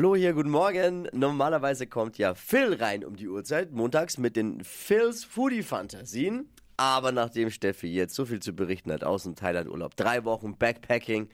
Flo hier, guten Morgen. Normalerweise kommt ja Phil rein um die Uhrzeit, montags mit den Phils Foodie Fantasien. Aber nachdem Steffi jetzt so viel zu berichten hat aus dem Thailand-Urlaub, drei Wochen Backpacking,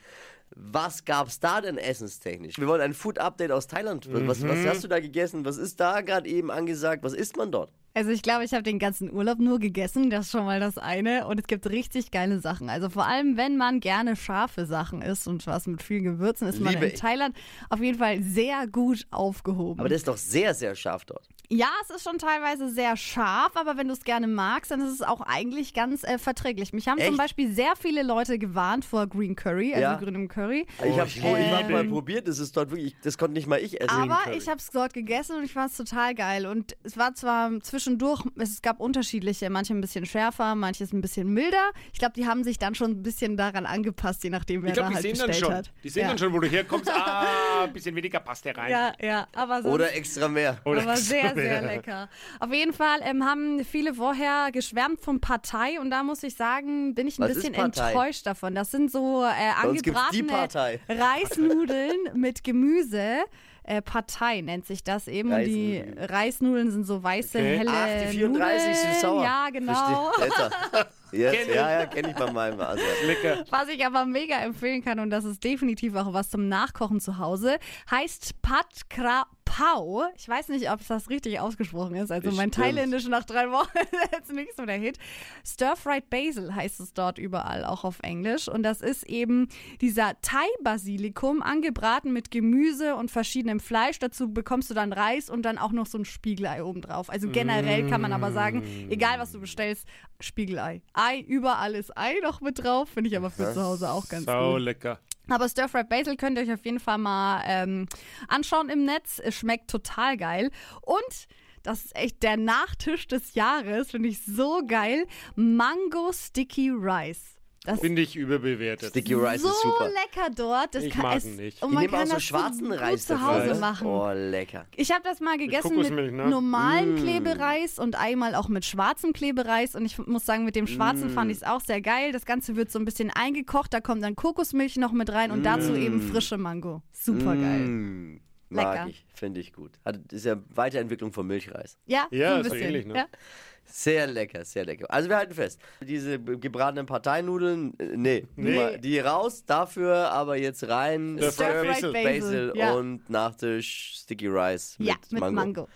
was gab's da denn essenstechnisch? Wir wollen ein Food-Update aus Thailand. Was, was hast du da gegessen? Was ist da gerade eben angesagt? Was isst man dort? Also ich glaube, ich habe den ganzen Urlaub nur gegessen, das ist schon mal das eine. Und es gibt richtig geile Sachen. Also vor allem, wenn man gerne scharfe Sachen isst und was mit viel Gewürzen, ist man Liebe in ich. Thailand auf jeden Fall sehr gut aufgehoben. Aber das ist doch sehr, sehr scharf dort. ja, es ist schon teilweise sehr scharf, aber wenn du es gerne magst, dann ist es auch eigentlich ganz äh, verträglich. Mich haben zum Echt? Beispiel sehr viele Leute gewarnt vor Green Curry, also Ja. grünem Curry. ich habe hab liebe mal probiert, das ist dort wirklich, das konnte nicht mal ich essen. Aber ich habe es dort gegessen und ich fand es total geil. Und es war zwar zwischendurch, es gab unterschiedliche, manche ein bisschen schärfer, manches ein bisschen milder. Ich glaube, die haben sich dann schon ein bisschen daran angepasst, je nachdem, wer Ich glaube, da die halt sehen dann bestellt schon. hat. Die sehen ja. dann schon, wo du herkommst. Ah, ein bisschen weniger passt der rein. Ja, ja, aber sonst Oder extra mehr. Oder aber sehr, so, sehr lecker. Auf jeden Fall ähm, haben viele vorher geschwärmt von Partei und da muss ich sagen, bin ich ein Was bisschen enttäuscht davon. Das sind so äh, angebratene. Reisnudeln mit Gemüse. Äh, Partei nennt sich das eben. Und die Reisnudeln. Sind so weiße, Okay. helle Ach, die 34 Nudeln. süß-sauer. Ja, genau. Yes, Kenn ja, ja, kenne ich bei meinem. Also. Lecker. Was ich aber mega empfehlen kann, und das ist definitiv auch was zum Nachkochen zu Hause, heißt Pat Kra Pau. Ich weiß nicht, ob das richtig ausgesprochen ist. Also mein Bestimmt. Thailändisch nach drei Wochen ist jetzt nicht so der Hit. Stir-Fried Basil heißt es dort überall, auch auf Englisch. Und das ist eben dieser Thai-Basilikum, angebraten mit Gemüse und verschiedenem Fleisch. Dazu bekommst du dann Reis und dann auch noch so ein Spiegelei obendrauf. Also generell kann man aber sagen, egal was du bestellst, Spiegelei. Ei, überall ist Ei noch mit drauf. Finde ich aber für zu Hause auch ganz Sau gut. lecker. Aber Stir-Fried Basil könnt ihr euch auf jeden Fall mal ähm, anschauen im Netz. Es schmeckt total geil. Und das ist echt der Nachtisch des Jahres, finde ich so geil. Mango Sticky Rice. Das Finde ich überbewertet. Sticky Rice so ist super. lecker dort. Das Ich kann, mag es, nicht. Und Die man nehmen auch kann so das schwarzen gut Reis zu. Hause du? machen. Oh, lecker. Ich habe das mal gegessen mit, Kokosmilch, ne? normalem Mm. Klebereis und einmal auch mit schwarzem Klebereis. Und ich muss sagen, mit dem schwarzen Mm. fand ich es auch sehr geil. Das Ganze wird so ein bisschen eingekocht, da kommt dann Kokosmilch noch mit rein und dazu eben frische Mango. Super geil. Mag Lecker. ich, finde ich gut. Hat, ist ja Weiterentwicklung von Milchreis. Ja, Ja, so ein bisschen. ähnlich, ne? ja. Sehr lecker, sehr lecker. Also wir halten fest, diese gebratenen Parteinudeln, äh, nee, Nee. die raus, dafür aber jetzt rein Stir-fried Basil, Basil ja. und Nachtisch Sticky Rice mit, Ja, mit Mango. Mango.